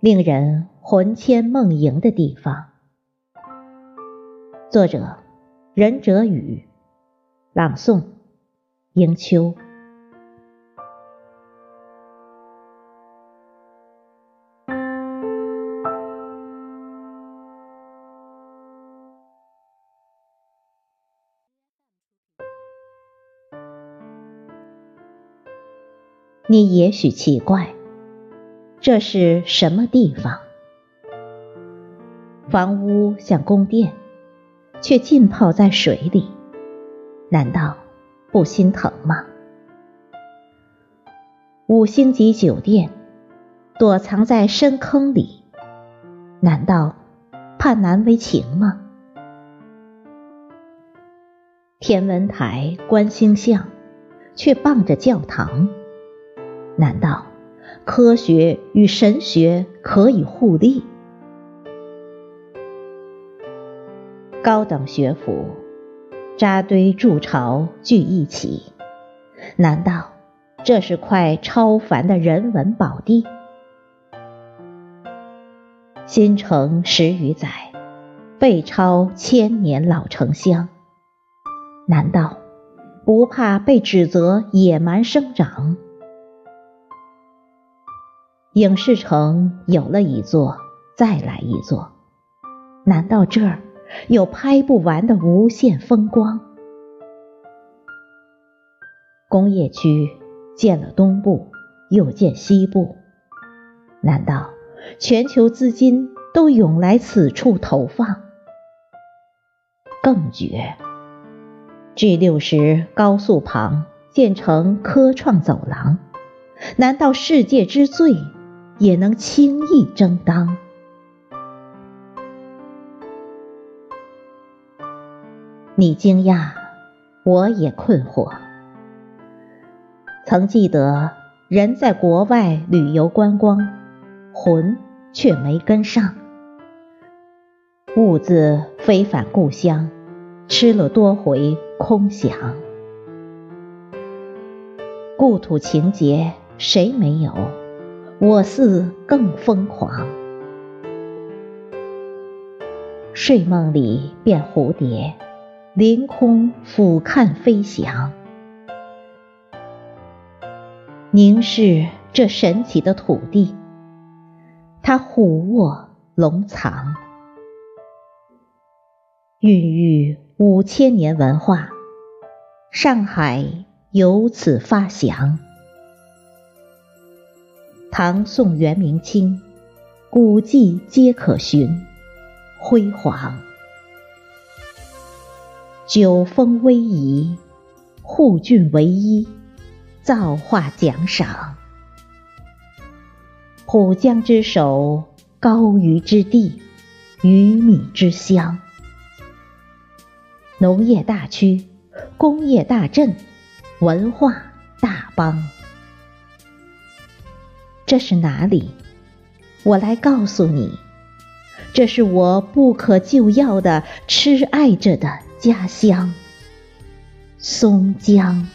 令人魂牵梦萦的地方。作者：任哲宇，朗诵：迎秋。你也许奇怪，这是什么地方？房屋像宫殿，却浸泡在水里，难道不心疼吗？五星级酒店躲藏在深坑里，难道怕难为情吗？天文台观星象，却傍着教堂。难道科学与神学可以互利？高等学府扎堆筑巢聚一起，难道这是块超凡的人文宝地？新城十余载，背抄千年老城乡，难道不怕被指责野蛮生长？影视城有了一座，再来一座，难道这儿有拍不完的无限风光？工业区建了东部，又建西部，难道全球资金都涌来此处投放？更绝，G 六十高速旁建成科创走廊，难道世界之最？也能轻易争当。你惊讶，我也困惑。曾记得人在国外旅游观光，魂却没跟上，兀自飞返故乡，吃了多回空饷。故土情结，谁没有？我似更疯狂，睡梦里变蝴蝶，凌空俯瞰飞翔，凝视这神奇的土地，它虎卧龙藏，孕育五千年文化，上海由此发祥。唐宋元明清，古迹皆可寻，辉煌。九峰逶迤，护郡唯一，造化奖赏。浦江之首，高于之地，鱼米之乡。农业大区，工业大镇，文化大邦。这是哪里？我来告诉你，这是我不可救药的痴爱着的家乡——松江。